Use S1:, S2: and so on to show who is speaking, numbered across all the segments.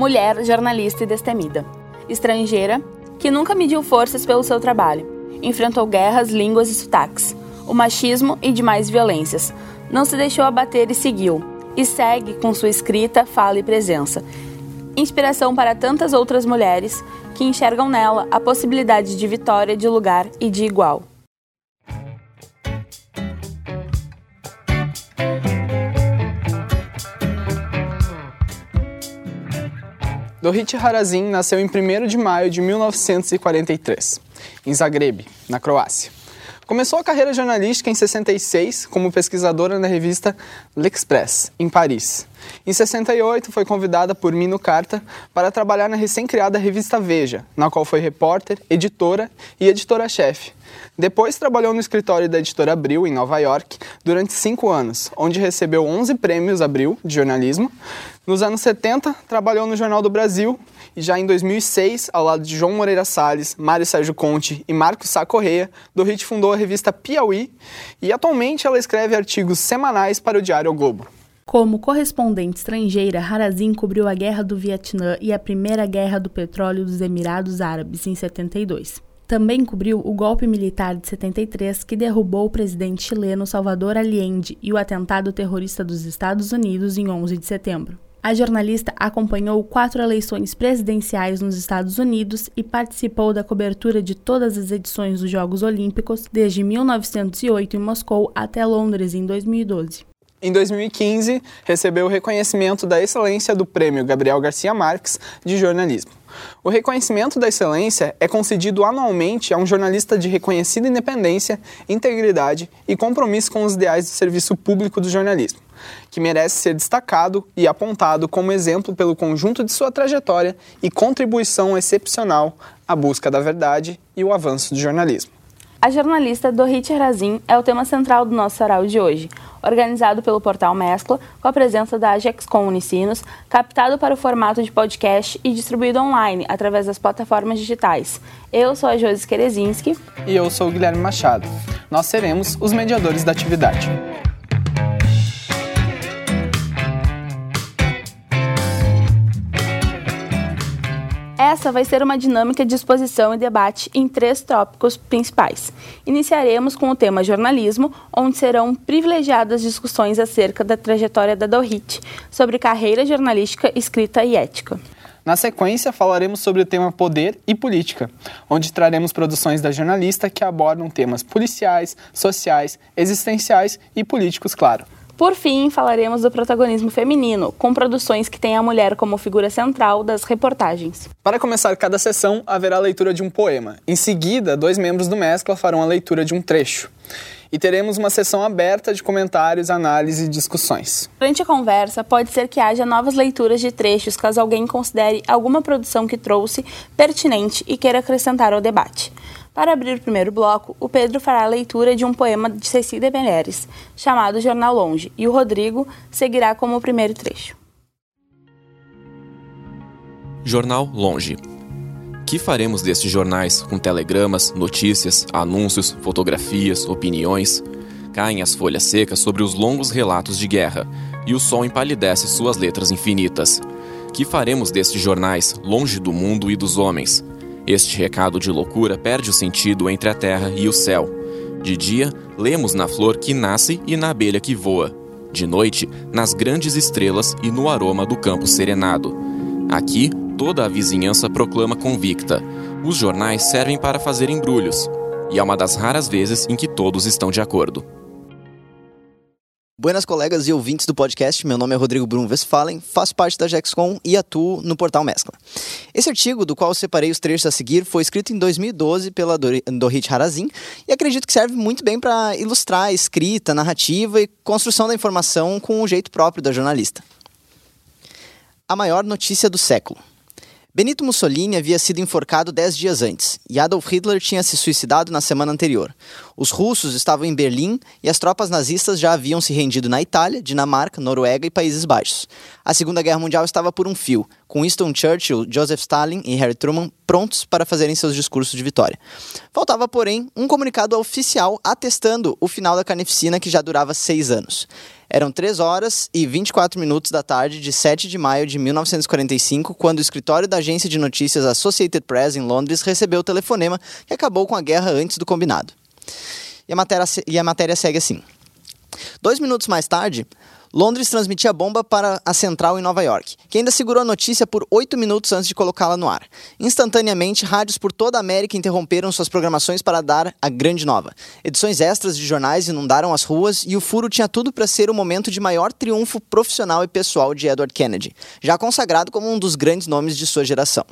S1: mulher, jornalista e destemida. Estrangeira, que nunca mediu forças pelo seu trabalho. Enfrentou guerras, línguas e sotaques, o machismo e demais violências. Não se deixou abater e seguiu. E segue com sua escrita, fala e presença. Inspiração para tantas outras mulheres que enxergam nela a possibilidade de vitória, de lugar e de igual.
S2: Dorit Harazin nasceu em 1 de maio de 1943, em Zagreb, na Croácia. Começou a carreira jornalística em 66 como pesquisadora na revista L'Express, em Paris. Em 68, foi convidada por Mino Carta para trabalhar na recém-criada revista Veja, na qual foi repórter, editora e editora-chefe. Depois trabalhou no escritório da editora Abril, em Nova York, durante cinco anos, onde recebeu 11 prêmios Abril de jornalismo. Nos anos 70, trabalhou no Jornal do Brasil já em 2006, ao lado de João Moreira Salles, Mário Sérgio Conte e Marcos Sá Correia, Dorit fundou a revista Piauí e atualmente ela escreve artigos semanais para o Diário o Globo.
S1: Como correspondente estrangeira, Harazin cobriu a Guerra do Vietnã e a Primeira Guerra do Petróleo dos Emirados Árabes em 72. Também cobriu o golpe militar de 73 que derrubou o presidente chileno Salvador Allende e o atentado terrorista dos Estados Unidos em 11 de setembro. A jornalista acompanhou quatro eleições presidenciais nos Estados Unidos e participou da cobertura de todas as edições dos Jogos Olímpicos desde 1908 em Moscou até Londres em 2012.
S2: Em 2015, recebeu o reconhecimento da excelência do Prêmio Gabriel Garcia Marques de jornalismo. O reconhecimento da excelência é concedido anualmente a um jornalista de reconhecida independência, integridade e compromisso com os ideais do serviço público do jornalismo, que merece ser destacado e apontado como exemplo pelo conjunto de sua trajetória e contribuição excepcional à busca da verdade e o avanço do jornalismo.
S1: A jornalista Dorit Razin é o tema central do nosso sarau de hoje, organizado pelo portal Mescla, com a presença da Agexcom Unicinos, captado para o formato de podcast e distribuído online através das plataformas digitais. Eu sou a Josi Kerezinski.
S2: E eu sou o Guilherme Machado. Nós seremos os mediadores da atividade.
S1: Essa vai ser uma dinâmica de exposição e debate em três tópicos principais. Iniciaremos com o tema jornalismo, onde serão privilegiadas discussões acerca da trajetória da Dorit, sobre carreira jornalística, escrita e ética.
S2: Na sequência, falaremos sobre o tema poder e política, onde traremos produções da jornalista que abordam temas policiais, sociais, existenciais e políticos, claro.
S1: Por fim, falaremos do protagonismo feminino, com produções que têm a mulher como figura central das reportagens.
S2: Para começar cada sessão, haverá a leitura de um poema. Em seguida, dois membros do Mescla farão a leitura de um trecho. E teremos uma sessão aberta de comentários, análise e discussões.
S1: Durante a conversa, pode ser que haja novas leituras de trechos caso alguém considere alguma produção que trouxe pertinente e queira acrescentar ao debate. Para abrir o primeiro bloco, o Pedro fará a leitura de um poema de Cecília Meirelles, chamado Jornal Longe, e o Rodrigo seguirá como o primeiro trecho.
S3: Jornal Longe. Que faremos destes jornais com telegramas, notícias, anúncios, fotografias, opiniões? Caem as folhas secas sobre os longos relatos de guerra, e o sol empalidece suas letras infinitas. Que faremos destes jornais, longe do mundo e dos homens? Este recado de loucura perde o sentido entre a terra e o céu. De dia, lemos na flor que nasce e na abelha que voa. De noite, nas grandes estrelas e no aroma do campo serenado. Aqui, toda a vizinhança proclama convicta: os jornais servem para fazer embrulhos. E é uma das raras vezes em que todos estão de acordo.
S4: Buenas colegas e ouvintes do podcast, meu nome é Rodrigo Brum Westphalen, faço parte da Jexcom e atuo no portal Mescla. Esse artigo, do qual separei os trechos a seguir, foi escrito em 2012 pela Dorit Harazin e acredito que serve muito bem para ilustrar a escrita, narrativa e construção da informação com o jeito próprio da jornalista. A maior notícia do século. Benito Mussolini havia sido enforcado dez dias antes e Adolf Hitler tinha se suicidado na semana anterior. Os russos estavam em Berlim e as tropas nazistas já haviam se rendido na Itália, Dinamarca, Noruega e Países Baixos. A Segunda Guerra Mundial estava por um fio, com Winston Churchill, Joseph Stalin e Harry Truman prontos para fazerem seus discursos de vitória. Faltava, porém, um comunicado oficial atestando o final da carnificina que já durava seis anos. Eram 3 horas e 24 minutos da tarde de 7 de maio de 1945, quando o escritório da agência de notícias Associated Press em Londres recebeu o telefonema que acabou com a guerra antes do combinado. E a matéria, e a matéria segue assim. Dois minutos mais tarde, Londres transmitia a bomba para a central em Nova York, que ainda segurou a notícia por oito minutos antes de colocá-la no ar. Instantaneamente, rádios por toda a América interromperam suas programações para dar a grande nova. Edições extras de jornais inundaram as ruas e o furo tinha tudo para ser o momento de maior triunfo profissional e pessoal de Edward Kennedy, já consagrado como um dos grandes nomes de sua geração.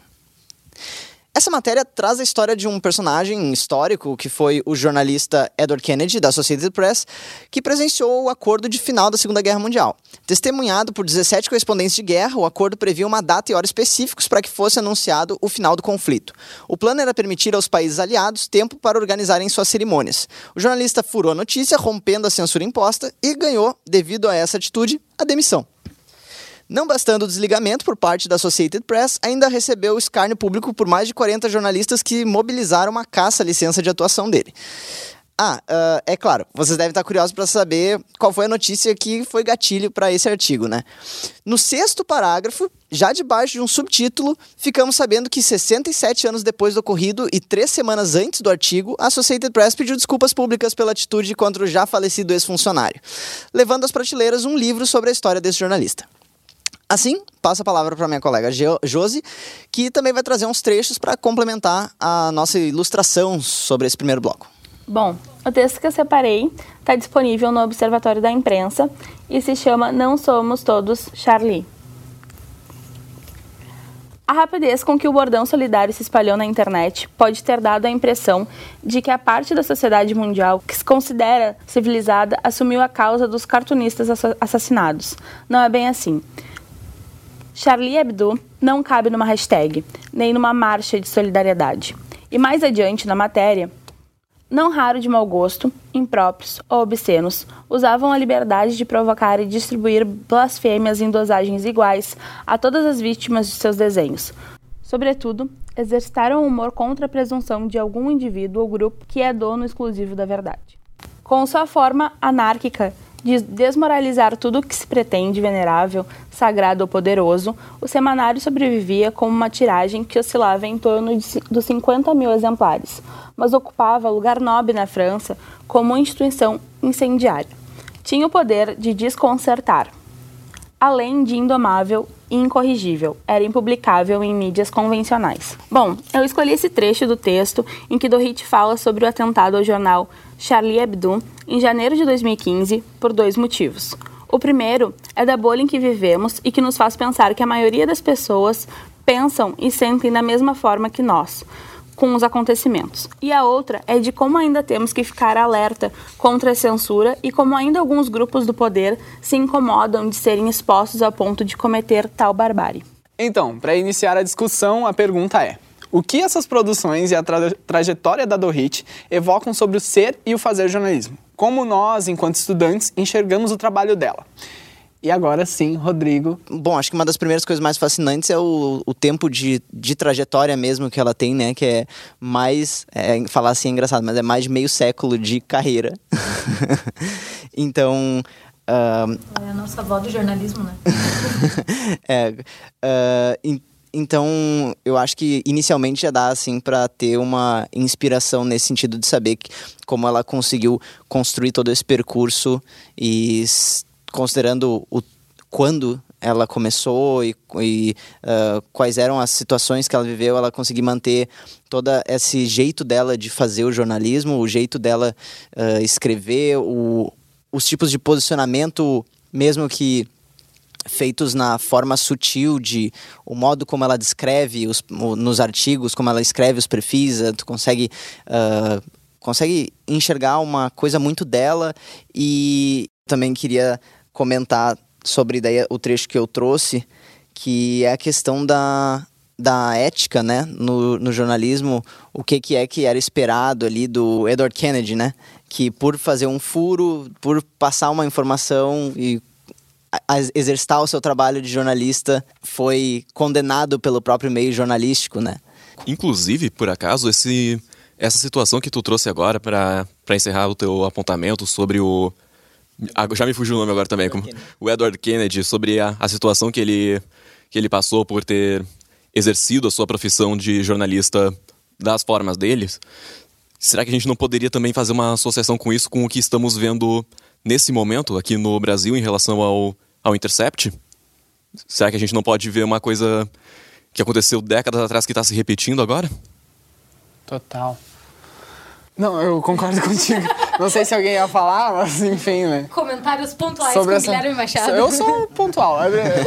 S4: Essa matéria traz a história de um personagem histórico que foi o jornalista Edward Kennedy, da Associated Press, que presenciou o acordo de final da Segunda Guerra Mundial. Testemunhado por 17 correspondentes de guerra, o acordo previa uma data e hora específicos para que fosse anunciado o final do conflito. O plano era permitir aos países aliados tempo para organizarem suas cerimônias. O jornalista furou a notícia, rompendo a censura imposta, e ganhou, devido a essa atitude, a demissão. Não bastando o desligamento por parte da Associated Press, ainda recebeu escárnio público por mais de 40 jornalistas que mobilizaram uma caça à licença de atuação dele. Ah, uh, é claro, vocês devem estar curiosos para saber qual foi a notícia que foi gatilho para esse artigo, né? No sexto parágrafo, já debaixo de um subtítulo, ficamos sabendo que 67 anos depois do ocorrido e três semanas antes do artigo, a Associated Press pediu desculpas públicas pela atitude contra o já falecido ex-funcionário, levando às prateleiras um livro sobre a história desse jornalista. Assim, passo a palavra para minha colega Josi, que também vai trazer uns trechos para complementar a nossa ilustração sobre esse primeiro bloco.
S1: Bom, o texto que eu separei está disponível no Observatório da Imprensa e se chama Não Somos Todos Charlie. A rapidez com que o bordão solidário se espalhou na internet pode ter dado a impressão de que a parte da sociedade mundial que se considera civilizada assumiu a causa dos cartunistas assassinados. Não é bem assim. Charlie Hebdo não cabe numa hashtag, nem numa marcha de solidariedade. E mais adiante na matéria, não raro de mau gosto, impróprios ou obscenos, usavam a liberdade de provocar e distribuir blasfêmias em dosagens iguais a todas as vítimas de seus desenhos. Sobretudo, exercitaram humor contra a presunção de algum indivíduo ou grupo que é dono exclusivo da verdade. Com sua forma anárquica de desmoralizar tudo o que se pretende venerável, sagrado ou poderoso, o semanário sobrevivia como uma tiragem que oscilava em torno de, dos 50 mil exemplares, mas ocupava lugar nobre na França como instituição incendiária. Tinha o poder de desconcertar, além de indomável e incorrigível, era impublicável em mídias convencionais. Bom, eu escolhi esse trecho do texto em que Dorit fala sobre o atentado ao jornal Charlie Hebdo em janeiro de 2015 por dois motivos. O primeiro é da bolha em que vivemos e que nos faz pensar que a maioria das pessoas pensam e sentem da mesma forma que nós com os acontecimentos. E a outra é de como ainda temos que ficar alerta contra a censura e como ainda alguns grupos do poder se incomodam de serem expostos a ponto de cometer tal barbárie.
S2: Então, para iniciar a discussão, a pergunta é: o que essas produções e a tra trajetória da Dorit evocam sobre o ser e o fazer jornalismo? Como nós, enquanto estudantes, enxergamos o trabalho dela? E agora sim, Rodrigo.
S4: Bom, acho que uma das primeiras coisas mais fascinantes é o, o tempo de, de trajetória mesmo que ela tem, né? Que é mais. É, falar assim é engraçado, mas é mais de meio século de carreira. então.
S5: Uh, é a nossa avó do jornalismo, né?
S4: é. Uh, então, eu acho que inicialmente já dá assim para ter uma inspiração nesse sentido de saber que, como ela conseguiu construir todo esse percurso e considerando o quando ela começou e, e uh, quais eram as situações que ela viveu, ela conseguiu manter todo esse jeito dela de fazer o jornalismo, o jeito dela uh, escrever, o, os tipos de posicionamento, mesmo que feitos na forma sutil de o modo como ela descreve os, nos artigos, como ela escreve os perfis, tu consegue uh, consegue enxergar uma coisa muito dela e também queria comentar sobre daí o trecho que eu trouxe, que é a questão da, da ética, né, no, no jornalismo, o que, que é que era esperado ali do Edward Kennedy, né, que por fazer um furo, por passar uma informação e exercitar o seu trabalho de jornalista, foi condenado pelo próprio meio jornalístico, né.
S3: Inclusive, por acaso, esse, essa situação que tu trouxe agora para encerrar o teu apontamento sobre o Ah, já me fugiu o nome agora também. Como o Edward Kennedy, sobre a, a situação que ele, que ele passou por ter exercido a sua profissão de jornalista das formas deles. Será que a gente não poderia também fazer uma associação com isso, com o que estamos vendo nesse momento aqui no Brasil em relação ao, ao Intercept? Será que a gente não pode ver uma coisa que aconteceu décadas atrás que está se repetindo agora?
S2: Total. Não, eu concordo contigo. Não sei se alguém ia falar, mas enfim, né?
S5: Comentários pontuais Sobre com essa... Guilherme Machado.
S2: Eu sou pontual.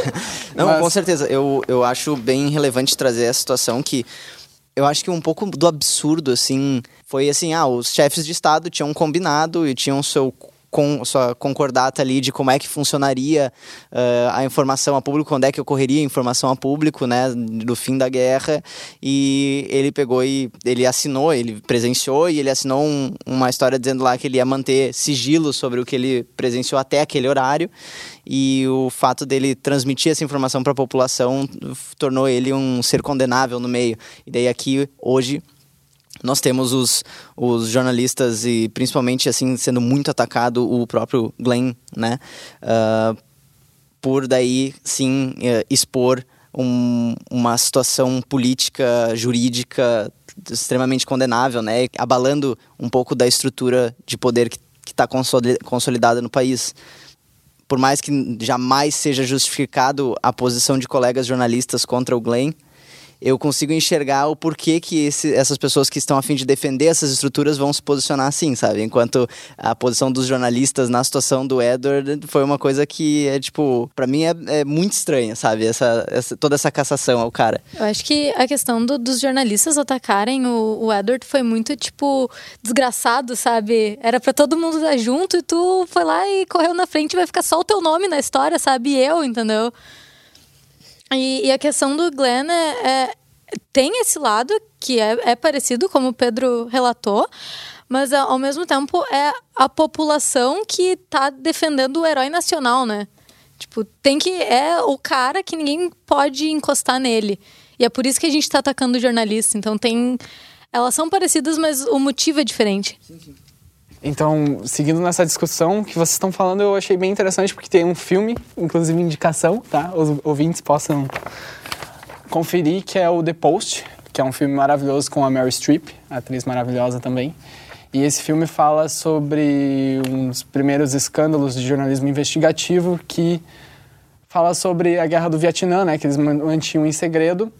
S4: Não, mas... com certeza. Eu, eu acho bem relevante trazer a situação que eu acho que um pouco do absurdo, assim, foi assim, ah, os chefes de Estado tinham combinado e tinham seu com sua concordata ali de como é que funcionaria uh, a informação a público, quando é que ocorreria a informação a público, né, do fim da guerra, e ele pegou e ele assinou, ele presenciou e ele assinou um, uma história dizendo lá que ele ia manter sigilo sobre o que ele presenciou até aquele horário, e o fato dele transmitir essa informação para a população tornou ele um ser condenável no meio. E daí aqui hoje nós temos os, os jornalistas e principalmente assim sendo muito atacado o próprio Glenn, né? Uh, por daí sim uh, expor um, uma situação política, jurídica extremamente condenável, né? Abalando um pouco da estrutura de poder que está consolidada no país. Por mais que jamais seja justificado a posição de colegas jornalistas contra o Glenn, eu consigo enxergar o porquê que esse, essas pessoas que estão a fim de defender essas estruturas vão se posicionar assim, sabe? Enquanto a posição dos jornalistas na situação do Edward foi uma coisa que é, tipo, para mim é, é, muito estranha, sabe? Essa, essa, toda essa cassação ao cara.
S5: Eu acho que a questão do, dos jornalistas atacarem o, o Edward foi muito, tipo, desgraçado, sabe? Era para todo mundo estar junto e tu foi lá e correu na frente vai ficar só o teu nome na história, sabe? E eu, entendeu? E, e, a questão do Glenn é, é, tem esse lado que é, é parecido, como o Pedro relatou, mas ao mesmo tempo é a população que está defendendo o herói nacional, né? Tipo, tem que. É o cara que ninguém pode encostar nele. E é por isso que a gente está atacando o jornalista. Então tem. Elas são parecidas, mas o motivo é diferente. Sim, sim.
S2: Então, seguindo nessa discussão que vocês estão falando, eu achei bem interessante porque tem um filme, inclusive indicação, tá? Os ouvintes possam conferir, que é o The Post, que é um filme maravilhoso com a Mary Streep, atriz maravilhosa também. E esse filme fala sobre uns primeiros escândalos de jornalismo investigativo que fala sobre a guerra do Vietnã, né, que eles mantinham em segredo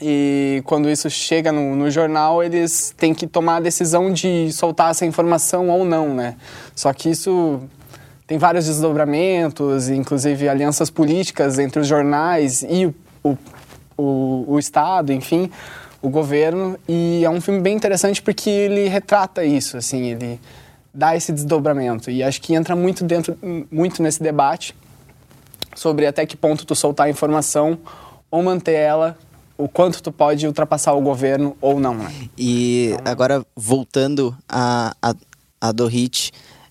S2: e quando isso chega no, no, jornal, eles têm que tomar a decisão de soltar essa informação ou não, né? Só que isso tem vários desdobramentos, inclusive alianças políticas entre os jornais e o, o, o, o Estado, enfim, o governo. E é um filme bem interessante porque ele retrata isso, assim, ele dá esse desdobramento. E acho que entra muito dentro, muito nesse debate sobre até que ponto tu soltar a informação ou manter ela o quanto tu pode ultrapassar o governo ou não, né?
S4: E agora, voltando a, a, a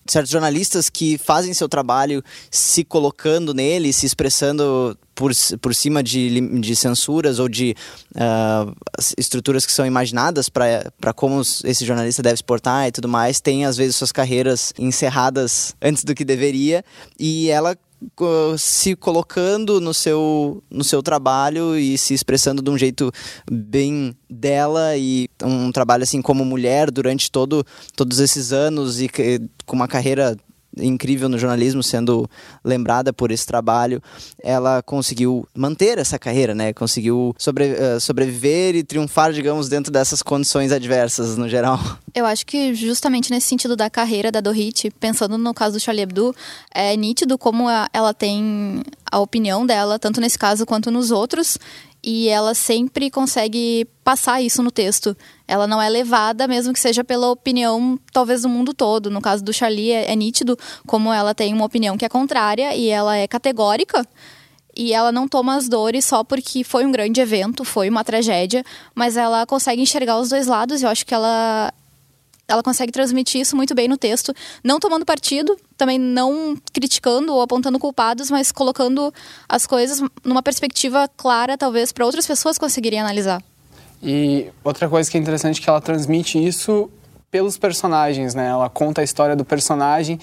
S4: certos jornalistas que fazem seu trabalho se colocando nele, se expressando por, por cima de, de censuras ou de uh, estruturas que são imaginadas para como esse jornalista deve se portar e tudo mais, tem às vezes suas carreiras encerradas antes do que deveria e ela se colocando no seu, no seu trabalho e se expressando de um jeito bem dela e um trabalho assim como mulher durante todo, todos esses anos e com uma carreira incrível no jornalismo, sendo lembrada por esse trabalho, ela conseguiu manter essa carreira, né? Conseguiu sobre, uh, sobreviver e triunfar, digamos, dentro dessas condições adversas no geral.
S6: Eu acho que justamente nesse sentido da carreira da Dorit, pensando no caso do Charlie Hebdo, é nítido como ela tem a opinião dela, tanto nesse caso quanto nos outros, e ela sempre consegue passar isso no texto. Ela não é levada, mesmo que seja pela opinião, talvez, do mundo todo. No caso do Charlie, é, é nítido como ela tem uma opinião que é contrária e ela é categórica. E ela não toma as dores só porque foi um grande evento, foi uma tragédia, mas ela consegue enxergar os dois lados. Eu acho que ela ela consegue transmitir isso muito bem no texto, não tomando partido, também não criticando ou apontando culpados, mas colocando as coisas numa perspectiva clara, talvez, para outras pessoas conseguirem analisar.
S2: E outra coisa que é interessante é que ela transmite isso pelos personagens, né? Ela conta a história do personagem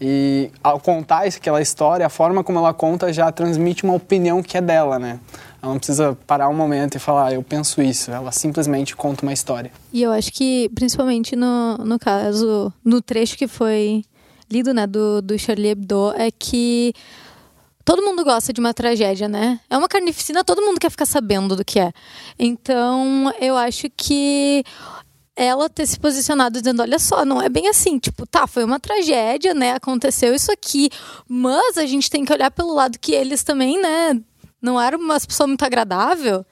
S2: E ao contar aquela história, a forma como ela conta já transmite uma opinião que é dela, né? Ela não precisa parar um momento e falar, ah, eu penso isso. Ela simplesmente conta uma história.
S5: E eu acho que, principalmente no, no caso, no trecho que foi lido, né, do, do Charlie Hebdo, é que todo mundo gosta de uma tragédia, né? É uma carnificina, todo mundo quer ficar sabendo do que é. Então, eu acho que ela ter se posicionado dizendo, olha só, não é bem assim, tipo, tá, foi uma tragédia, né? Aconteceu isso aqui, mas a gente tem que olhar pelo lado que eles também, né, não era uma pessoa muito agradável.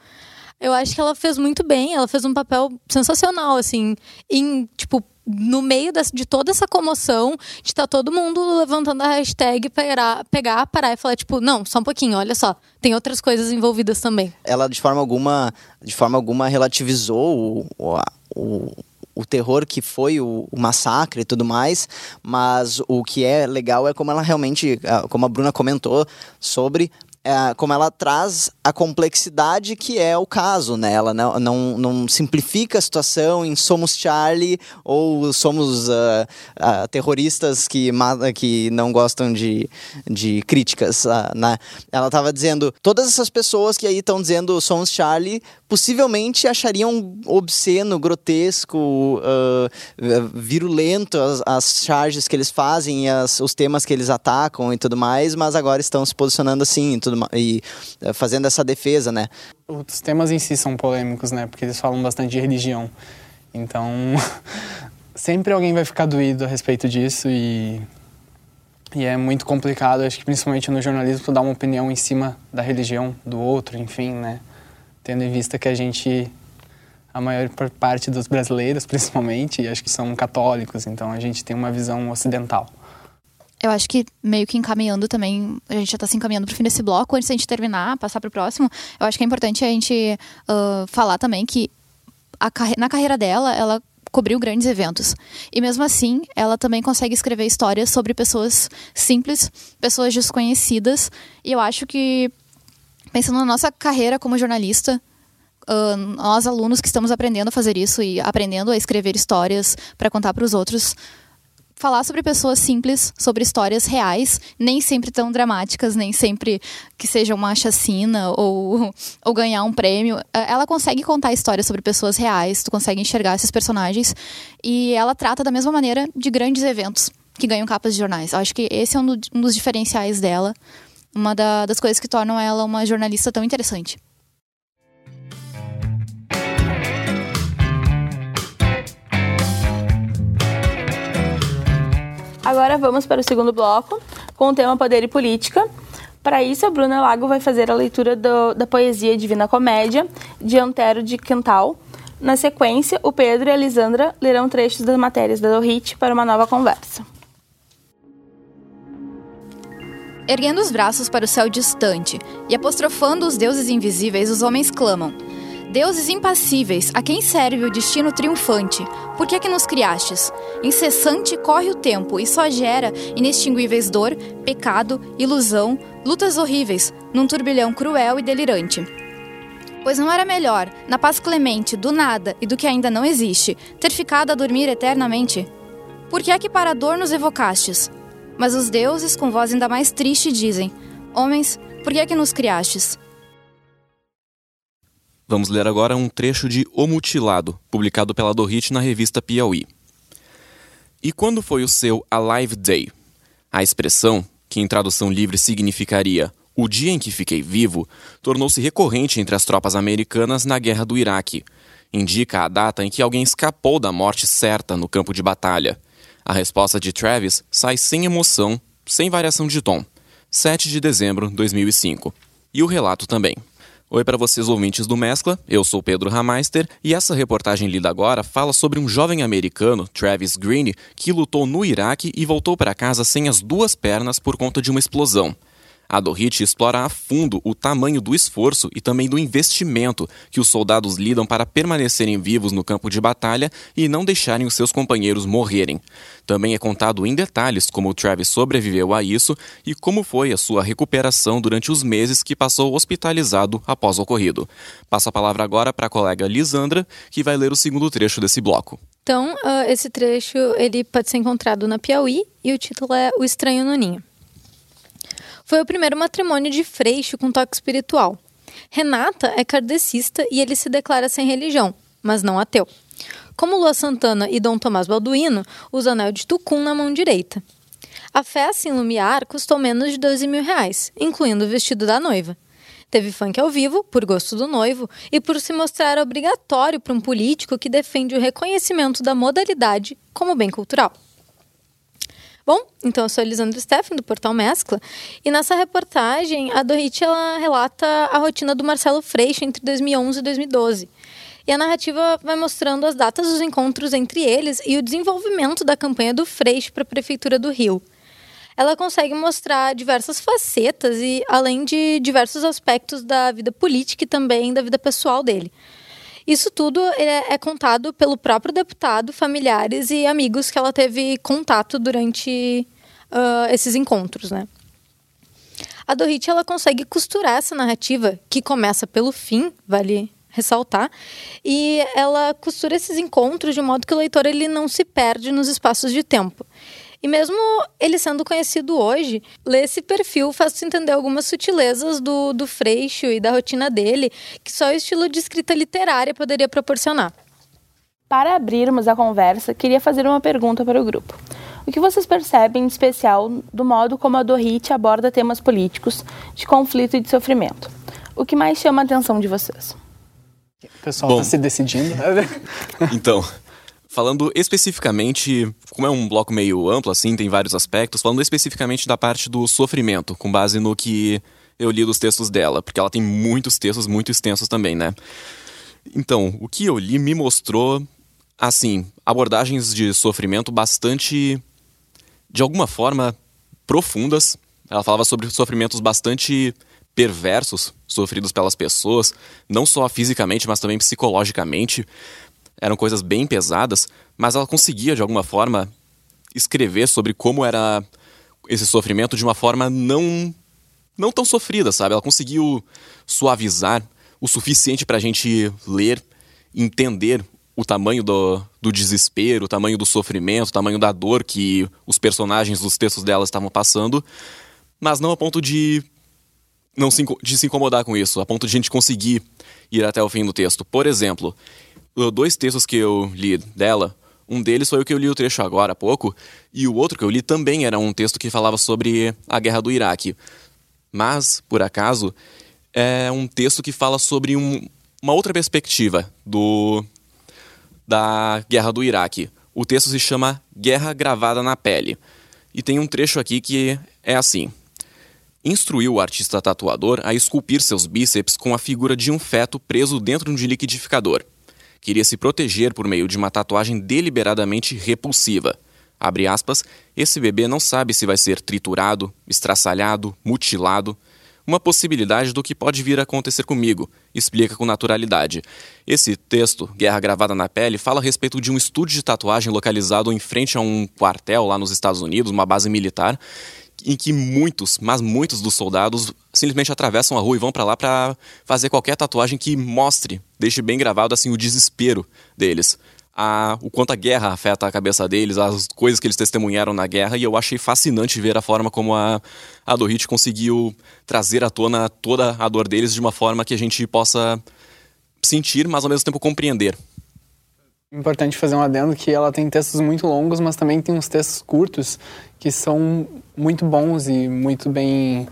S5: Eu acho que ela fez muito bem, ela fez um papel sensacional, assim, em, tipo, no meio de toda essa comoção, de estar tá todo mundo levantando a hashtag para pegar, parar e falar, tipo, não, só um pouquinho, olha só, tem outras coisas envolvidas também.
S4: Ela, de forma alguma, de forma alguma relativizou o, o, o terror que foi o, o, massacre e tudo mais, mas o que é legal é como ela realmente, como a Bruna comentou, sobre é, como ela traz a complexidade que é o caso, né? Ela não, não, simplifica a situação em somos Charlie ou somos uh, uh, terroristas que, que não gostam de, de críticas, uh, né? Ela estava dizendo, todas essas pessoas que aí estão dizendo somos Charlie, possivelmente achariam obsceno, grotesco, virulento as, as charges que eles fazem, as, os temas que eles atacam e tudo mais, mas agora estão se posicionando assim, tudo tudo e eh, fazendo essa defesa, né?
S2: Os temas em si são polêmicos, né? Porque eles falam bastante de religião. Então, sempre alguém vai ficar doído a respeito disso e e é muito complicado, acho que principalmente no jornalismo, dar uma opinião em cima da religião do outro, enfim, né? Tendo em vista que a gente a maior parte dos brasileiros, principalmente, acho que são católicos, então a gente tem uma visão ocidental.
S6: Eu acho que meio que encaminhando também, a gente já está se encaminhando para o fim desse bloco, antes da gente terminar, passar para o próximo, eu acho que é importante a gente uh, falar também que carre na carreira dela, ela cobriu grandes eventos. E mesmo assim, ela também consegue escrever histórias sobre pessoas simples, pessoas desconhecidas. E eu acho que, pensando na nossa carreira como jornalista, uh, nós alunos que estamos aprendendo a fazer isso e aprendendo a escrever histórias para contar para os outros, falar sobre pessoas simples, sobre histórias reais, nem sempre tão dramáticas, nem sempre que seja uma chacina ou, ou ganhar um prêmio. É, ela consegue contar histórias sobre pessoas reais, tu consegue enxergar esses personagens e ela trata da mesma maneira de grandes eventos que ganham capas de jornais. Eu acho que esse é um, dos diferenciais dela, uma da, das coisas que tornam ela uma jornalista tão interessante.
S1: Agora vamos para o segundo bloco, com o tema Poder e Política. Para isso, a Bruna Lago vai fazer a leitura do, da poesia Divina Comédia, de Antero de Quintal. Na sequência, o Pedro e a Lisandra lerão trechos das matérias da Dorit para uma nova conversa.
S6: Erguendo os braços para o céu distante e apostrofando os deuses invisíveis, os homens clamam: Deuses impassíveis, a quem serve o destino triunfante? Por que é que nos criastes? Incessante corre o tempo e só gera inextinguíveis dor, pecado, ilusão, lutas horríveis, num turbilhão cruel e delirante. Pois não era melhor, na paz clemente, do nada e do que ainda não existe, ter ficado a dormir eternamente? Por que é que para a dor nos evocastes? Mas os deuses, com voz ainda mais triste, dizem: Homens, por que é que nos criastes?
S3: Vamos ler agora um trecho de O Mutilado, publicado pela Dorrit na revista Piauí. E quando foi o seu Alive Day? A expressão, que em tradução livre significaria o dia em que fiquei vivo, tornou-se recorrente entre as tropas americanas na guerra do Iraque. Indica a data em que alguém escapou da morte certa no campo de batalha. A resposta de Travis sai sem emoção, sem variação de tom. 7 de dezembro de 2005. E o relato também. Oi para vocês ouvintes do Mescla, eu sou Pedro Rameister e essa reportagem lida agora fala sobre um jovem americano, Travis Green, que lutou no Iraque e voltou para casa sem as duas pernas por conta de uma explosão. A Dorit explora a fundo o tamanho do esforço e também do investimento que os soldados lidam para permanecerem vivos no campo de batalha e não deixarem os seus companheiros morrerem. Também é contado em detalhes como o Travis sobreviveu a isso e como foi a sua recuperação durante os meses que passou hospitalizado após o ocorrido. Passo a palavra agora para a colega Lisandra, que vai ler o segundo trecho desse bloco.
S5: Então, uh, esse trecho ele pode ser encontrado na Piauí e o título é O Estranho no Ninho. Foi o primeiro matrimônio de Freixo com toque espiritual. Renata é kardecista e ele se declara sem religião, mas não ateu. Como Lua Santana e Dom Tomás Balduino, usa anel de tucum na mão direita. A festa em Lumiar custou menos de 12 mil reais, incluindo o vestido da noiva. Teve funk ao vivo, por gosto do noivo, e por se mostrar obrigatório para um político que defende o reconhecimento da modalidade como bem cultural. Bom, então eu sou Elisandro Steffen, do Portal Mescla, e nessa reportagem a Dorit ela relata a rotina do Marcelo Freixo entre 2011 e 2012. E a narrativa vai mostrando as datas dos encontros entre eles e o desenvolvimento da campanha do Freixo para a Prefeitura do Rio ela consegue mostrar diversas facetas e além de diversos aspectos da vida política e também da vida pessoal dele. Isso tudo é, é contado pelo próprio deputado, familiares e amigos que ela teve contato durante uh, esses encontros, né? A Dorit ela consegue costurar essa narrativa que começa pelo fim, vale ressaltar, e ela costura esses encontros de modo que o leitor ele não se perde nos espaços de tempo. E mesmo ele sendo conhecido hoje, ler esse perfil faz entender algumas sutilezas do, do Freixo e da rotina dele, que só o estilo de escrita literária poderia proporcionar.
S1: Para abrirmos a conversa, queria fazer uma pergunta para o grupo. O que vocês percebem, em especial, do modo como a Dorit aborda temas políticos, de conflito e de sofrimento? O que mais chama a atenção de vocês?
S2: O pessoal está se decidindo.
S3: então, Falando especificamente, como é um bloco meio amplo, assim, tem vários aspectos, falando especificamente da parte do sofrimento, com base no que eu li dos textos dela, porque ela tem muitos textos muito extensos também, né? Então, o que eu li me mostrou, assim, abordagens de sofrimento bastante, de alguma forma, profundas. Ela falava sobre sofrimentos bastante perversos sofridos pelas pessoas, não só fisicamente, mas também psicologicamente eram coisas bem pesadas, mas ela conseguia, de alguma forma, escrever sobre como era esse sofrimento de uma forma não, não tão sofrida, sabe? Ela conseguiu suavizar o suficiente para a gente ler, entender o tamanho do, do desespero, o tamanho do sofrimento, o tamanho da dor que os personagens dos textos dela estavam passando, mas não a ponto de não se, de se incomodar com isso, a ponto de a gente conseguir ir até o fim do texto. Por exemplo, dois textos que eu li dela. Um deles foi o que eu li o trecho agora há pouco, e o outro que eu li também era um texto que falava sobre a guerra do Iraque. Mas, por acaso, é um texto que fala sobre um, uma outra perspectiva do da guerra do Iraque. O texto se chama Guerra Gravada na Pele. E tem um trecho aqui que é assim: Instruiu o artista tatuador a esculpir seus bíceps com a figura de um feto preso dentro de um liquidificador queria se proteger por meio de uma tatuagem deliberadamente repulsiva. Abre aspas, esse bebê não sabe se vai ser triturado, estraçalhado, mutilado. Uma possibilidade do que pode vir a acontecer comigo, explica com naturalidade. Esse texto, Guerra Gravada na Pele, fala a respeito de um estúdio de tatuagem localizado em frente a um quartel lá nos Estados Unidos, uma base militar, em que muitos, mas muitos dos soldados simplesmente atravessam a rua e vão para lá para fazer qualquer tatuagem que mostre, deixe bem gravado assim o desespero deles. A, o quanto a guerra afeta a cabeça deles, as coisas que eles testemunharam na guerra, e eu achei fascinante ver a forma como a, a Dorit conseguiu trazer à tona toda a dor deles de uma forma que a gente possa sentir, mas ao mesmo tempo compreender.
S2: Importante fazer um adendo que ela tem textos muito longos, mas também tem uns textos curtos que são muito bons e muito bem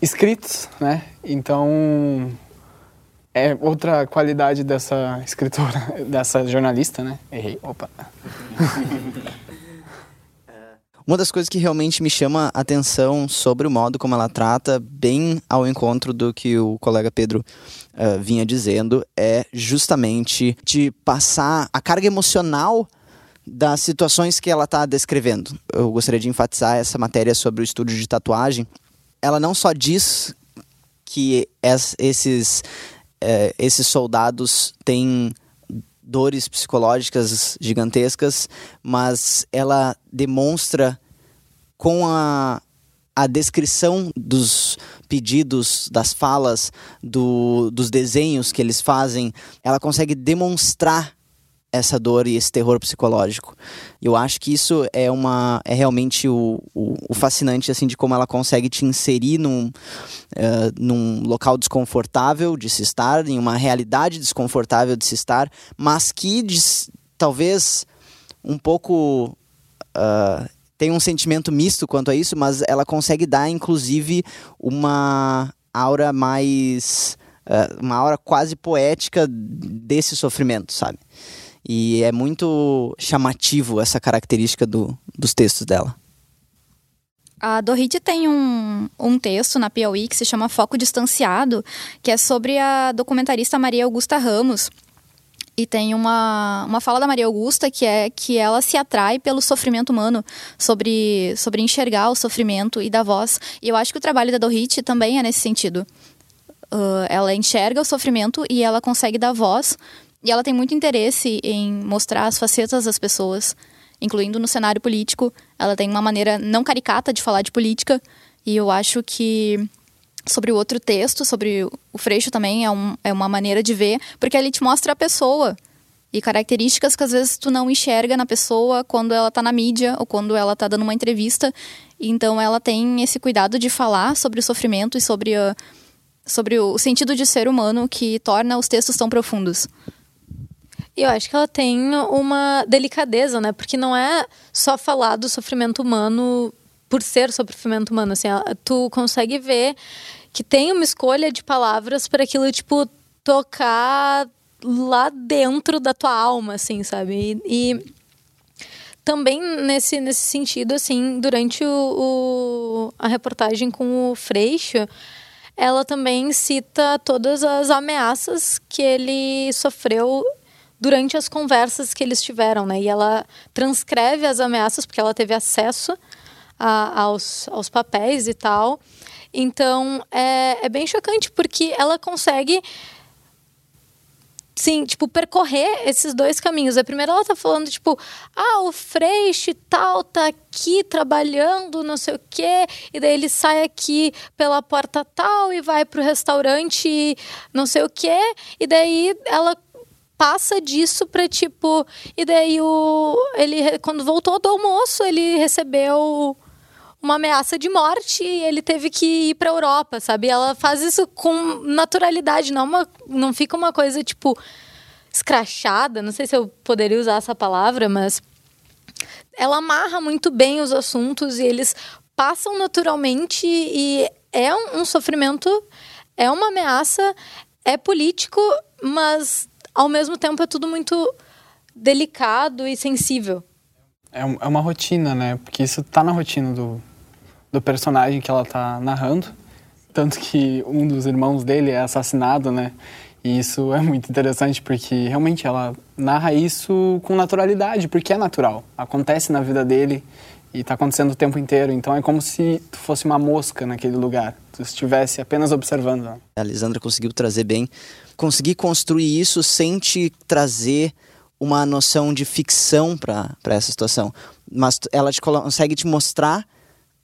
S2: escritos, né? Então é outra qualidade dessa escritora, dessa jornalista, né? Errei. Opa.
S4: Uma das coisas que realmente me chama a atenção sobre o modo como ela trata, bem ao encontro do que o colega Pedro uh, vinha dizendo, é justamente de passar a carga emocional das situações que ela está descrevendo. Eu gostaria de enfatizar essa matéria sobre o estúdio de tatuagem. Ela não só diz que esses, uh, esses soldados têm dores psicológicas gigantescas, mas ela demonstra com a, a descrição dos pedidos, das falas, do, dos desenhos que eles fazem, ela consegue demonstrar essa dor e esse terror psicológico. Eu acho que isso é uma é realmente o, o, o fascinante assim de como ela consegue te inserir num, uh, num local desconfortável de se estar, em uma realidade desconfortável de se estar, mas que talvez um pouco uh, tem um sentimento misto quanto a isso, mas ela consegue dar inclusive uma aura mais uh, uma aura quase poética desse sofrimento, sabe? E é muito chamativo essa característica do, dos textos dela.
S6: A Dorit tem um, um texto na Piauí que se chama Foco Distanciado, que é sobre a documentarista Maria Augusta Ramos. E tem uma, uma fala da Maria Augusta que é que ela se atrai pelo sofrimento humano, sobre, sobre enxergar o sofrimento e dar voz. E eu acho que o trabalho da Dorit também é nesse sentido. Uh, ela enxerga o sofrimento e ela consegue dar voz e ela tem muito interesse em mostrar as facetas das pessoas, incluindo no cenário político. Ela tem uma maneira não caricata de falar de política. E eu acho que sobre o outro texto, sobre o Freixo também, é, um, é uma maneira de ver, porque ele te mostra a pessoa e características que às vezes tu não enxerga na pessoa quando ela tá na mídia ou quando ela tá dando uma entrevista. Então ela tem esse cuidado de falar sobre o sofrimento e sobre, a, sobre o sentido de ser humano que torna os textos tão profundos.
S5: E eu acho que ela tem uma delicadeza, né? Porque não é só falar do sofrimento humano por ser sofrimento humano, assim, tu consegue ver que tem uma escolha de palavras para aquilo, tipo, tocar lá dentro da tua alma, assim, sabe? E, e também nesse, nesse sentido, assim, durante o, o, a reportagem com o Freixo, ela também cita todas as ameaças que ele sofreu durante as conversas que eles tiveram, né? E ela transcreve as ameaças, porque ela teve acesso a, aos, aos papéis e tal. Então, é, é bem chocante, porque ela consegue sim, tipo, percorrer esses dois caminhos. A primeira ela tá falando, tipo, ah, o Freixo tal tá aqui trabalhando, não sei o quê, e daí ele sai aqui pela porta tal e vai pro restaurante não sei o quê, e daí ela passa disso para tipo e daí o ele quando voltou do almoço ele recebeu uma ameaça de morte e ele teve que ir para Europa sabe ela faz isso com naturalidade não uma, não fica uma coisa tipo escrachada não sei se eu poderia usar essa palavra mas ela amarra muito bem os assuntos e eles passam naturalmente e é um sofrimento é uma ameaça é político mas ao mesmo tempo é tudo muito delicado e sensível.
S2: É, é uma rotina, né? Porque isso tá na rotina do, do personagem que ela tá narrando. Tanto que um dos irmãos dele é assassinado, né? E isso é muito interessante porque realmente ela narra isso com naturalidade, porque é natural. Acontece na vida dele e está acontecendo o tempo inteiro. Então é como se tu fosse uma mosca naquele lugar, tu estivesse apenas observando.
S4: A Lisandra conseguiu trazer bem conseguir construir isso sem te trazer uma noção de ficção para essa situação. Mas ela te consegue te mostrar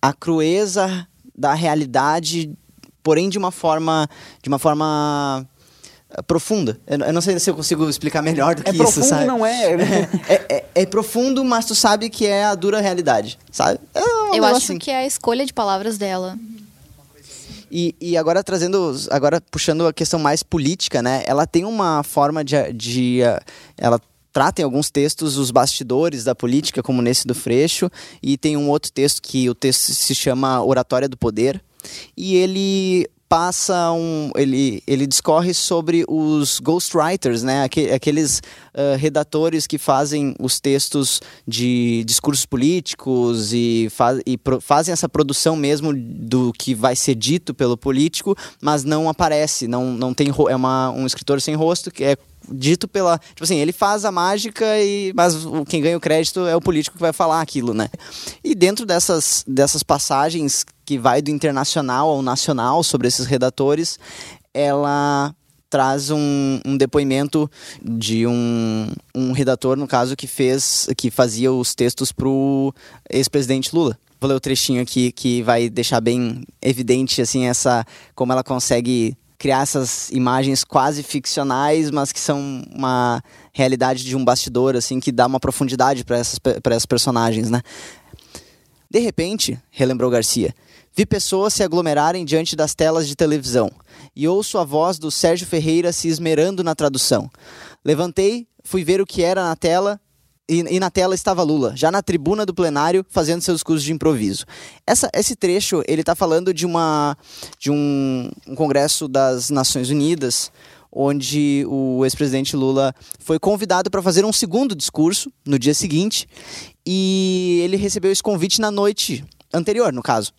S4: a crueza da realidade, porém de uma forma de uma forma eh, profunda. Eu não sei se eu consigo explicar melhor do que
S2: é
S4: isso,
S2: profundo,
S4: sabe?
S2: não é.
S4: é, é, é, profundo, mas tu sabe que é a dura realidade, sabe? É
S6: um eu acho assim. que é a escolha de palavras dela.
S4: E, e agora trazendo, agora puxando a questão mais política, né? Ela tem uma forma de, de ela trata em alguns textos os bastidores da política, como nesse do Freixo, e tem um outro texto que o texto se chama Oratória do Poder, e ele passa um. Ele, ele discorre sobre os ghostwriters, né? Aqueles uh, redatores que fazem os textos de discursos políticos e, faz, e fazem essa produção mesmo do que vai ser dito pelo político, mas não aparece, não, não tem. É uma, um escritor sem rosto que é dito pela. Tipo assim, ele faz a mágica, e mas quem ganha o crédito é o político que vai falar aquilo, né? E dentro dessas, dessas passagens que vai do internacional ao nacional sobre esses redatores, ela traz um, um, depoimento de um, um redator, no caso, que fez, que fazia os textos para o ex-presidente Lula. Vou ler o trechinho aqui que vai deixar bem evidente assim essa como ela consegue criar essas imagens quase ficcionais, mas que são uma realidade de um bastidor, assim, que dá uma profundidade para essas, essas personagens, né? De repente, relembrou Garcia, vi pessoas se aglomerarem diante das telas de televisão e ouço a voz do Sérgio Ferreira se esmerando na tradução. Levantei, fui ver o que era na tela e, e, na tela estava Lula, já na tribuna do plenário, fazendo seus cursos de improviso. Essa, esse trecho, ele está falando de, uma, de um, um congresso das Nações Unidas, onde o ex-presidente Lula foi convidado para fazer um segundo discurso no dia seguinte, e ele recebeu esse convite na noite anterior, no caso,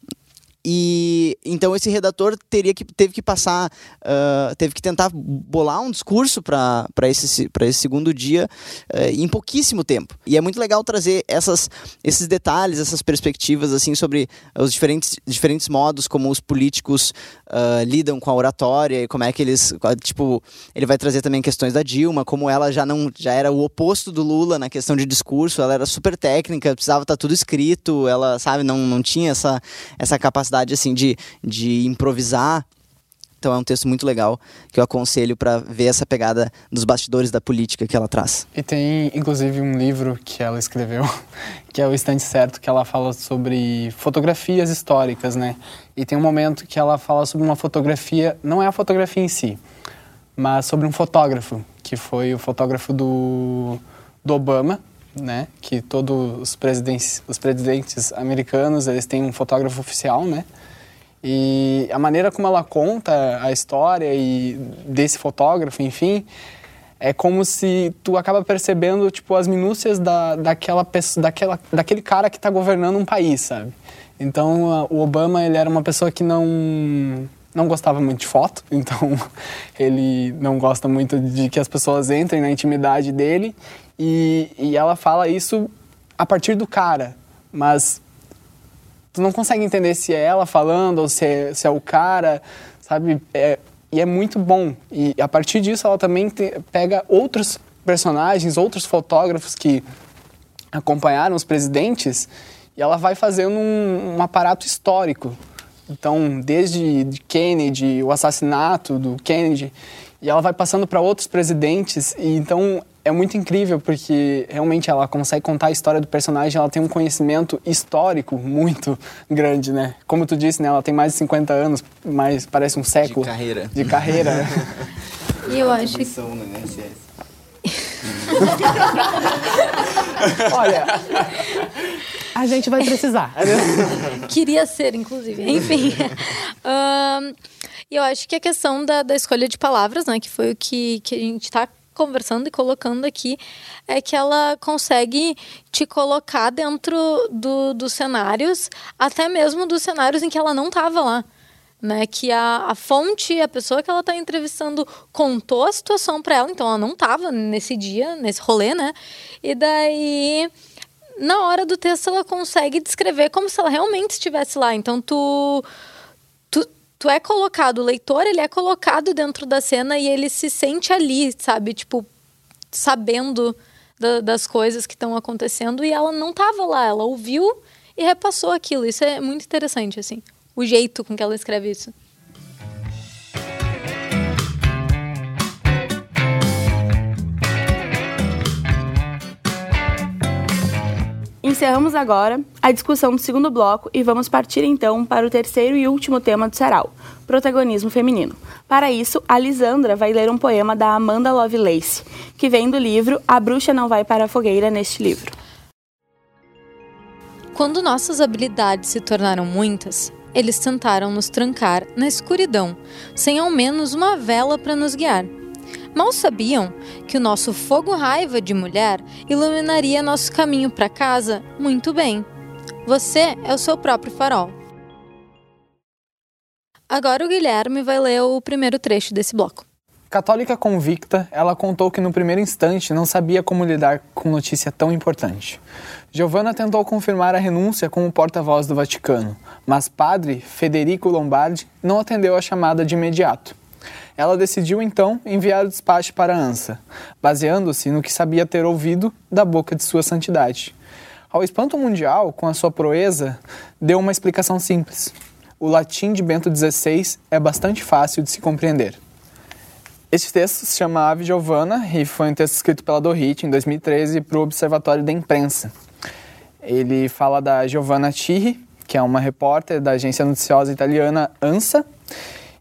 S4: e então esse redator teria que teve que passar, uh, teve que tentar bolar um discurso para esse, esse segundo dia uh, em pouquíssimo tempo. E é muito legal trazer essas, esses detalhes, essas perspectivas assim sobre os diferentes, diferentes modos como os políticos uh, lidam com a oratória e como é que eles, tipo, ele vai trazer também questões da Dilma, como ela já não já era o oposto do Lula na questão de discurso, ela era super técnica, precisava estar tá tudo escrito, ela sabe não, não tinha essa essa capacidade capacidade assim de, de improvisar. Então é um texto muito legal que eu aconselho para ver essa pegada dos bastidores da política que ela traz.
S2: E tem inclusive um livro que ela escreveu, que é o Estante Certo, que ela fala sobre fotografias históricas, né? E tem um momento que ela fala sobre uma fotografia, não é a fotografia em si, mas sobre um fotógrafo, que foi o fotógrafo do, do Obama, né? Que todos os presidentes, os presidentes americanos, eles têm um fotógrafo oficial, né? E a maneira como ela conta a história e desse fotógrafo, enfim, é como se tu acaba percebendo tipo as minúcias da, daquela pessoa, daquela, daquele cara que está governando um país, sabe? Então o Obama ele era uma pessoa que não não gostava muito de foto, então ele não gosta muito de que as pessoas entrem na intimidade dele e, e ela fala isso a partir do cara, mas tu não consegue entender se é ela falando ou se é, se é o cara, sabe? É, e é muito bom. E a partir disso ela também te, pega outros personagens, outros fotógrafos que acompanharam os presidentes e ela vai fazendo um, um aparato histórico. Então, desde Kennedy, o assassinato do Kennedy, e ela vai passando para outros presidentes, e então é muito incrível porque realmente ela consegue contar a história do personagem, ela tem um conhecimento histórico muito grande, né? Como tu disse, né, ela tem mais de 50 anos, mas parece um século
S4: de carreira.
S2: De carreira.
S5: e eu acho que
S2: Olha, a gente vai precisar.
S5: Queria ser, inclusive. Enfim. um, e eu acho que a questão da, da escolha de palavras, né, que foi o que, que a gente está conversando e colocando aqui, é que ela consegue te colocar dentro do, dos cenários, até mesmo dos cenários em que ela não estava lá. Né, que a, a fonte, a pessoa que ela está entrevistando contou a situação para ela, então ela não estava nesse dia, nesse rolê, né? E daí na hora do texto ela consegue descrever como se ela realmente estivesse lá. Então tu tu é colocado, o leitor, ele é colocado dentro da cena e ele se sente ali, sabe? Tipo, sabendo da, das coisas que estão acontecendo e ela não estava lá, ela ouviu e repassou aquilo. Isso é muito interessante, assim. O jeito com que ela escreve isso.
S1: Encerramos agora a discussão do segundo bloco e vamos partir então para o terceiro e último tema do Sarau, protagonismo feminino. Para isso, a Lisandra vai ler um poema da Amanda Lovelace, que vem do livro A Bruxa Não Vai para a Fogueira neste livro.
S5: Quando nossas habilidades se tornaram muitas, eles tentaram nos trancar na escuridão, sem ao menos uma vela para nos guiar. Mal sabiam que o nosso fogo-raiva de mulher iluminaria nosso caminho para casa muito bem. Você é o seu próprio farol. Agora o Guilherme vai ler o primeiro trecho desse bloco.
S2: Católica convicta, ela contou que no primeiro instante não sabia como lidar com notícia tão importante. Giovanna tentou confirmar a renúncia como porta-voz do Vaticano, mas padre Federico Lombardi não atendeu a chamada de imediato. Ela decidiu então enviar o despacho para Ansa, baseando-se no que sabia ter ouvido da boca de sua santidade. Ao espanto mundial, com a sua proeza, deu uma explicação simples. o latim de Bento XVI é bastante fácil de se compreender. Este texto se chama Ave Giovanna e foi um texto escrito pela Dorrit em 2013 para o Observatório da Imprensa. Ele fala da Giovanna Tirri, que é uma repórter da agência noticiosa italiana ANSA,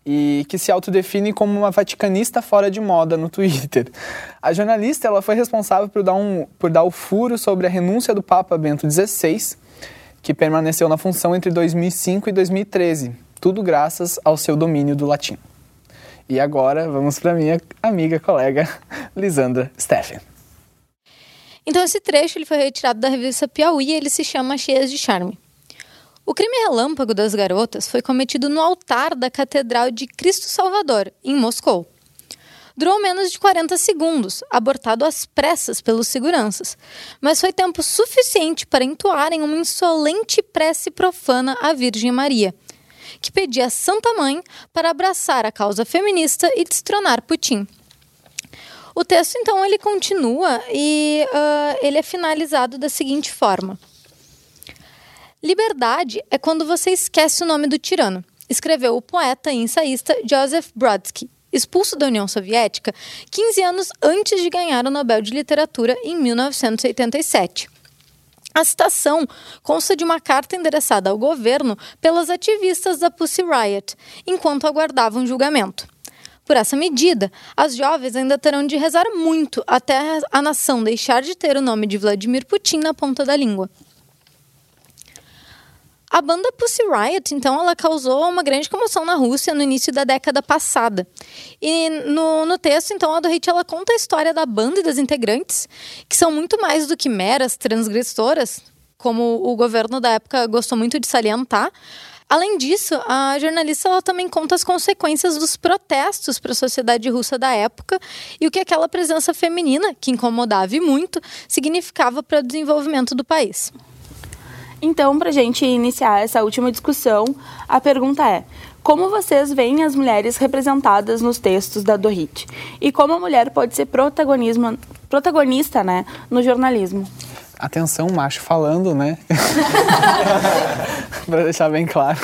S2: e que se autodefine como uma vaticanista fora de moda no Twitter. A jornalista ela foi responsável por dar, um, por dar o furo sobre a renúncia do Papa Bento XVI, que permaneceu na função entre 2005 e 2013, tudo graças ao seu domínio do latim. E agora vamos para minha amiga colega Lisandra Steffen.
S5: Então esse trecho ele foi retirado da revista Piauí e ele se chama Cheias de Charme. O crime relâmpago das garotas foi cometido no altar da Catedral de Cristo Salvador, em Moscou. Durou menos de 40 segundos, abortado às pressas pelos seguranças, mas foi tempo suficiente para entoarem uma insolente prece profana à Virgem Maria, que pedia à Santa Mãe para abraçar a causa feminista e destronar Putin. O texto, então, ele continua e uh, ele é finalizado da seguinte forma. Liberdade é quando você esquece o nome do tirano, escreveu o poeta e ensaísta Joseph Brodsky, expulso da União Soviética 15 anos antes de ganhar o Nobel de Literatura em 1987. A citação consta de uma carta endereçada ao governo pelas ativistas da Pussy Riot, enquanto aguardavam julgamento. Por essa medida, as jovens ainda terão de rezar muito até a nação deixar de ter o nome de Vladimir Putin na ponta da língua. A banda Pussy Riot, então, ela causou uma grande comoção na Rússia no início da década passada. E no, no texto, então, a Dorit, ela conta a história da banda e das integrantes, que são muito mais do que meras transgressoras, como o governo da época gostou muito de salientar. Além disso, a jornalista ela também conta as consequências dos protestos para a sociedade russa da época e o que aquela presença feminina, que incomodava e muito, significava para o desenvolvimento do país.
S1: Então, para a gente iniciar essa última discussão, a pergunta é: como vocês veem as mulheres representadas nos textos da Dorit? E como a mulher pode ser protagonismo, protagonista né, no jornalismo?
S2: Atenção, macho falando, né? para deixar bem claro.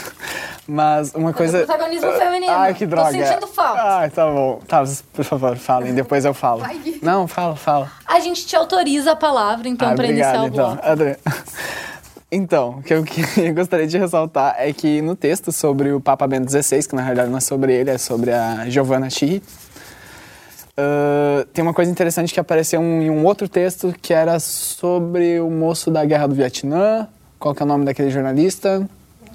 S2: Mas uma coisa.
S5: Protagonismo feminino.
S2: Ai, que droga.
S5: Tô sentindo falta.
S2: Ai, tá bom. Tá, por favor, falem, depois eu falo. Não, fala, fala.
S5: A gente te autoriza a palavra, então,
S2: Ah,
S5: para iniciar o
S2: então.
S5: bloco.
S2: Adorei. Então, o que eu que- gostaria de ressaltar é que no texto sobre o Papa Bento XVI, que na realidade não é sobre ele, é sobre a Giovanna Schirri, ah, tem uma coisa interessante que apareceu em um outro texto que era sobre o moço da Guerra do Vietnã. Qual que é o nome daquele jornalista?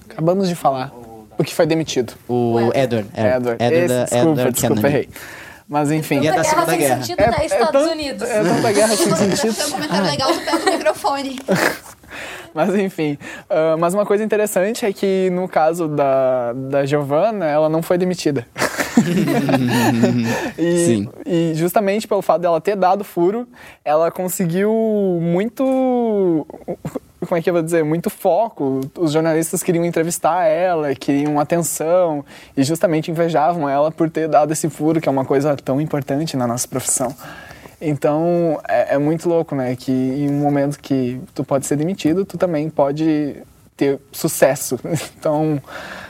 S2: Acabamos de falar. O que foi demitido.
S4: O Edward. é,
S2: Edward.
S4: Edward,
S2: Esse, desculpa,
S4: Edward
S2: desculpa,
S4: Kennedy.
S2: errei. Mas enfim.
S4: E é da Segunda
S5: sem
S4: Guerra.
S5: sentido, né? Estados
S2: tão-
S5: Unidos.
S2: É tanta guerra sem sentido.
S6: Tem um comentário legal, tu pega o microfone.
S2: Mas enfim, ah, mas uma coisa interessante é que no caso da, da Giovanna, ela não foi demitida. e,
S4: Sim.
S2: e justamente pelo fato dela ter dado furo, ela conseguiu muito. Como é que eu vou dizer? Muito foco. Os jornalistas queriam entrevistar ela, queriam atenção e justamente invejavam ela por ter dado esse furo, que é uma coisa tão importante na nossa profissão. Então é, é muito louco, né? Que em um momento que tu pode ser demitido, tu também pode ter sucesso. Então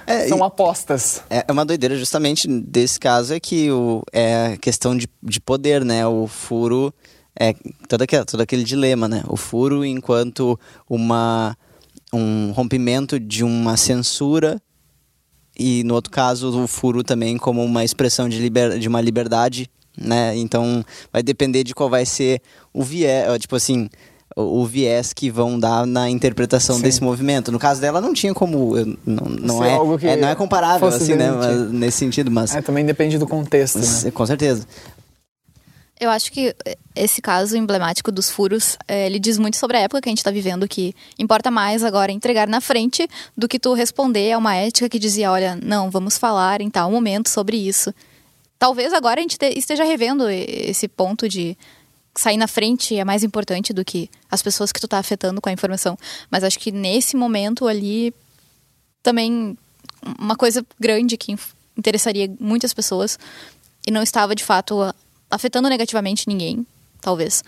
S4: É,
S2: são
S4: e-
S2: apostas.
S4: É é uma doideira justamente desse caso é que o, é questão de, de poder, né? O furo é todo aquele, todo aquele dilema, né? O furo enquanto uma, um rompimento de uma censura e no outro caso o furo também como uma expressão de, liber, de uma liberdade, né? Então vai depender de qual vai ser o viés, tipo assim, o, o viés que vão dar na interpretação
S2: Sim.
S4: desse movimento. No caso dela não tinha como, eu- não, não é,
S2: algo que
S4: é, não é comparável assim, né? Mas- nesse sentido, mas
S2: É, também depende do contexto,
S4: mas,
S2: né?
S4: com certeza.
S6: Eu acho que esse caso emblemático dos furos, eh, ele diz muito sobre a época que a gente está vivendo, que importa mais agora entregar na frente do que tu responder a uma ética que dizia, olha, não, vamos falar em tal momento sobre isso. Talvez agora a gente te- esteja revendo esse ponto de sair na frente é mais importante do que as pessoas que tu tá afetando com a informação. Mas acho que nesse momento ali também uma coisa grande que interessaria muitas pessoas e não estava de fato afetando negativamente ninguém, talvez.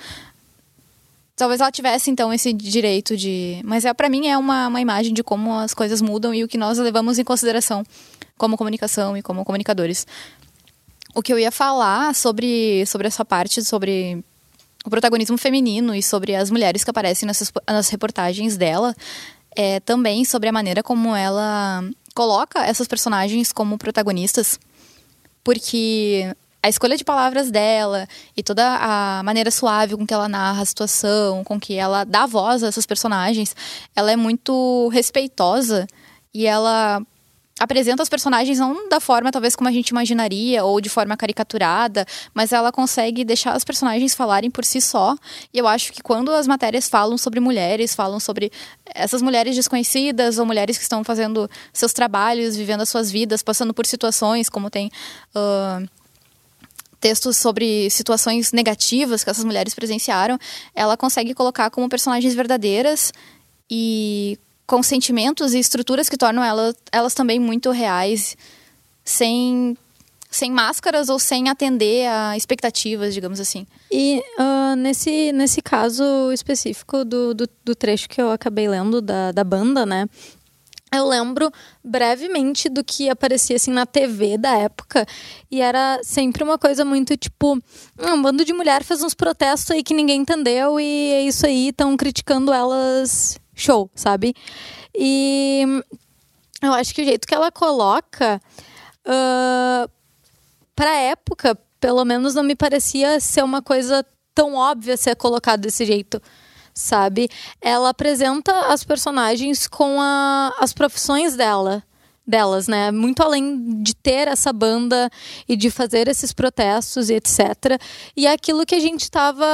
S6: talvez ela tivesse então esse direito de. Mas é para mim é uma, uma imagem de como as coisas mudam e o que nós levamos em consideração como comunicação e como comunicadores. O que eu ia falar sobre, sobre essa parte, sobre o protagonismo feminino e sobre as mulheres que aparecem nessas, nas reportagens dela, é também sobre a maneira como ela coloca essas personagens como protagonistas. Porque a escolha de palavras dela e toda a maneira suave com que ela narra a situação, com que ela dá voz a essas personagens, ela é muito respeitosa e ela apresenta os personagens não da forma talvez como a gente imaginaria ou de forma caricaturada, mas ela consegue deixar os personagens falarem por si só. E eu acho que quando as matérias falam sobre mulheres, falam sobre essas mulheres desconhecidas ou mulheres que estão fazendo seus trabalhos, vivendo as suas vidas, passando por situações como tem uh, textos sobre situações negativas que essas mulheres presenciaram, ela consegue colocar como personagens verdadeiras e com sentimentos e estruturas que tornam elas, elas também muito reais, sem, sem máscaras ou sem atender a expectativas, digamos assim.
S5: E uh, nesse, nesse caso específico do, do, do, trecho que eu acabei lendo da, da banda, né? Eu lembro brevemente do que aparecia assim na TV da época e era sempre uma coisa muito tipo, ah, um bando de mulher fez uns protestos aí que ninguém entendeu e é isso aí, estão criticando elas show, sabe? E eu acho que o jeito que ela coloca, uh, pra época, pelo menos não me parecia ser uma coisa tão óbvia ser colocado desse jeito sabe? Ela apresenta as personagens com a, as profissões dela delas, né? Muito além de ter essa banda e de fazer esses protestos e etc. E é aquilo que a gente estava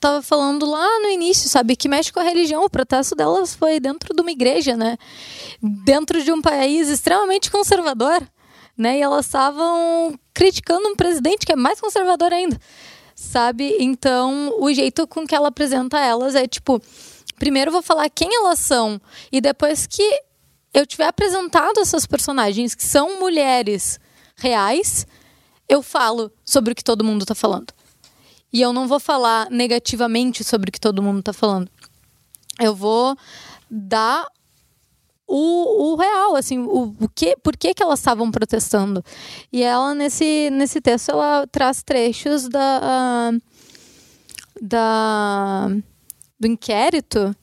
S5: tava falando lá no início, sabe? Que mexe com a religião. O protesto delas foi dentro de uma igreja, né? Dentro de um país extremamente conservador, né? E elas estavam criticando um presidente que é mais conservador ainda, sabe? Então, o jeito com que ela apresenta elas é tipo. Primeiro vou falar quem elas são e depois que eu tiver apresentado essas personagens que são mulheres reais, eu falo sobre o que todo mundo está falando. E eu não vou falar negativamente sobre o que todo mundo está falando. Eu vou dar o, o real, assim, o, o que, por que, que elas estavam protestando. E ela, nesse, nesse texto, ela traz trechos da, da, do inquérito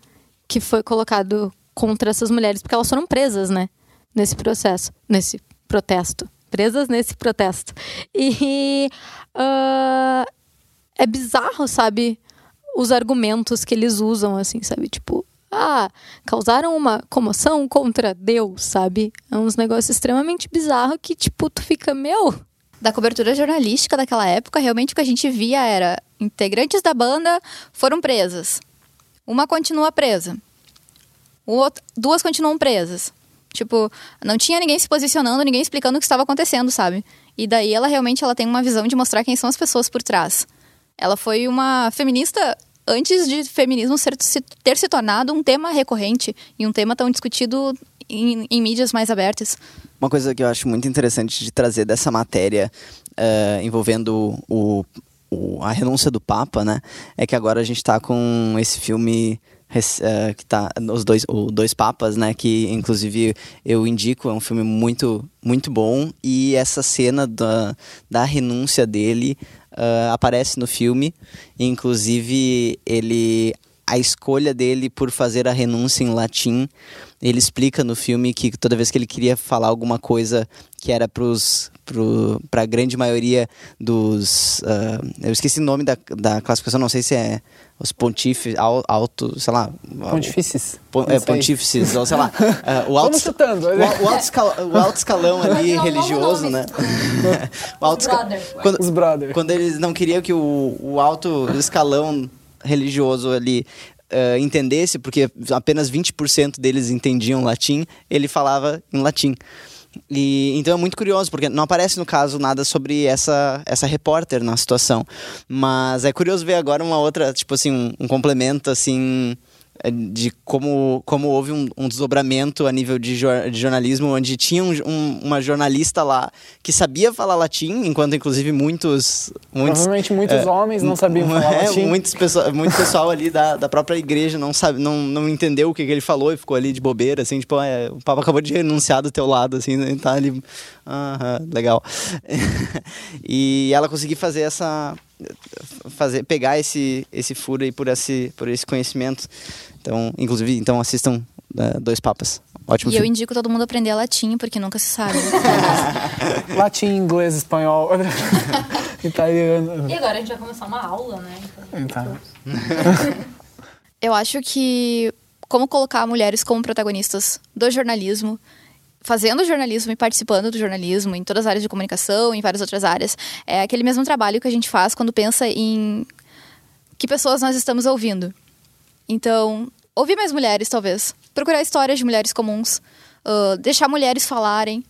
S5: que foi colocado contra essas mulheres, porque elas foram presas, né? Nesse processo, nesse protesto. Presas nesse protesto. E uh, é bizarro, sabe? Os argumentos que eles usam, assim, sabe? Tipo, ah, causaram uma comoção contra Deus, sabe? É uns negócios extremamente bizarros que, tipo, tu fica, meu.
S6: Da cobertura jornalística daquela época, realmente o que a gente via era integrantes da banda foram presas. Uma continua presa outro, duas continuam presas. Tipo, não tinha ninguém se posicionando, ninguém explicando o que estava acontecendo, sabe? E daí ela realmente ela tem uma visão de mostrar quem são as pessoas por trás. Ela foi uma feminista antes de feminismo ser, se, ter se tornado um tema recorrente e um tema tão discutido em, em, mídias mais abertas.
S4: Uma coisa que eu acho muito interessante de trazer dessa matéria uh, envolvendo o, o, a renúncia do Papa, né? É que agora a gente está com esse filme uh, que tá os dois, o Dois Papas, né? Que inclusive eu indico, é um filme muito, muito bom. E essa cena da, da renúncia dele uh, aparece no filme. Inclusive, ele. A escolha dele por fazer a renúncia em latim, ele explica no filme que toda vez que ele queria falar alguma coisa que era para a grande maioria dos. Uh, eu esqueci o nome da, da classificação, não sei se é os pontífices, alto, sei lá.
S2: Pontífices.
S4: Pon, é, pontífices, ou sei lá. Uh, o alto,
S2: chutando.
S4: O, o, alto escalão, o alto escalão ali religioso, né? o alto
S2: Os quando, Os brother.
S4: Quando eles não queriam que o, o alto escalão religioso ali uh, entendesse, porque apenas 20% deles entendiam latim, ele falava em latim. E, então é muito curioso, porque não aparece no caso nada sobre essa, essa repórter na situação. Mas é curioso ver agora uma outra, tipo assim, um, um complemento assim. É, de como, como houve um, um desdobramento a nível de, jor, de jornalismo, onde tinha um, um, uma jornalista lá que sabia falar latim, enquanto inclusive muitos. muitos
S2: Provavelmente muitos é, homens não sabiam falar é, latim.
S4: Muitos pessoa, muito pessoal ali da, da própria igreja não, sabe, não, não entendeu o que, que ele falou e ficou ali de bobeira, assim, tipo, é, o Papa acabou de renunciar do teu lado, assim, né, tá ali. Aham, legal. e ela conseguiu fazer essa fazer pegar esse esse furo aí por esse por esse conhecimento então, inclusive, então assistam uh, Dois Papas. Ótimo
S6: e
S4: filme.
S6: eu indico todo mundo aprender latim, porque nunca se sabe.
S2: latim, inglês, espanhol, italiano.
S5: E agora a gente vai começar uma aula, né?
S2: Então.
S6: eu acho que como colocar mulheres como protagonistas do jornalismo, fazendo jornalismo e participando do jornalismo em todas as áreas de comunicação, em várias outras áreas, é aquele mesmo trabalho que a gente faz quando pensa em que pessoas nós estamos ouvindo. Então, ouvir mais mulheres, talvez. Procurar histórias de mulheres comuns. Uh, deixar mulheres falarem.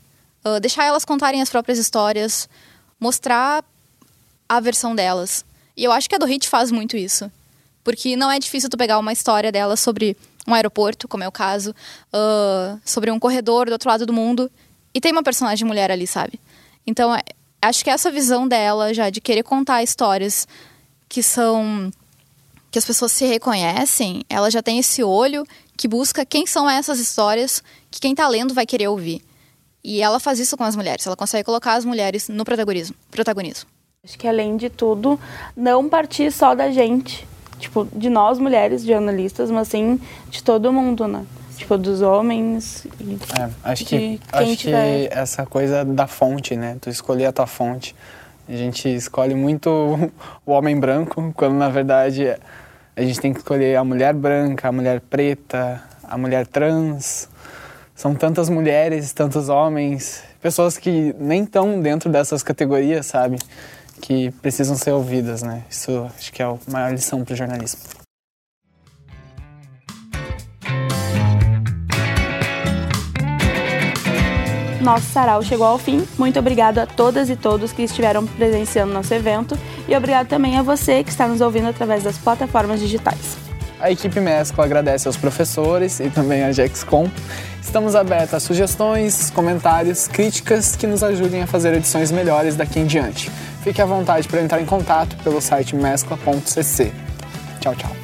S6: Uh, deixar elas contarem as próprias histórias. Mostrar a versão delas. E eu acho que a do Hit faz muito isso. Porque não é difícil tu pegar uma história dela sobre um aeroporto, como é o caso, uh, sobre um corredor do outro lado do mundo, e tem uma personagem mulher ali, sabe? Então, é, acho que essa visão dela já de querer contar histórias que são que as pessoas se reconhecem, ela já tem esse olho que busca quem são essas histórias que quem está lendo vai querer ouvir. E ela faz isso com as mulheres, ela consegue colocar as mulheres no protagonismo. protagonismo.
S1: Acho que além de tudo, não partir só da gente, tipo, de nós mulheres jornalistas, mas sim de todo mundo, né? Tipo, dos homens.
S2: É, acho que, acho tiver... que essa coisa da fonte, né? Tu escolher a tua fonte. A gente escolhe muito o homem branco, quando na verdade a gente tem que escolher a mulher branca, a mulher preta, a mulher trans. São tantas mulheres, tantos homens, pessoas que nem estão dentro dessas categorias, sabe? Que precisam ser ouvidas, né? Isso acho que é a maior lição para o jornalismo.
S1: nosso sarau chegou ao fim. Muito obrigado a todas e todos que estiveram presenciando nosso evento e obrigado também a você que está nos ouvindo através das plataformas digitais.
S2: A equipe Mescla agradece aos professores e também a Jexcom. Estamos abertos a sugestões, comentários, críticas que nos ajudem a fazer edições melhores daqui em diante. Fique à vontade para entrar em contato pelo site mescla.cc. Tchau, tchau.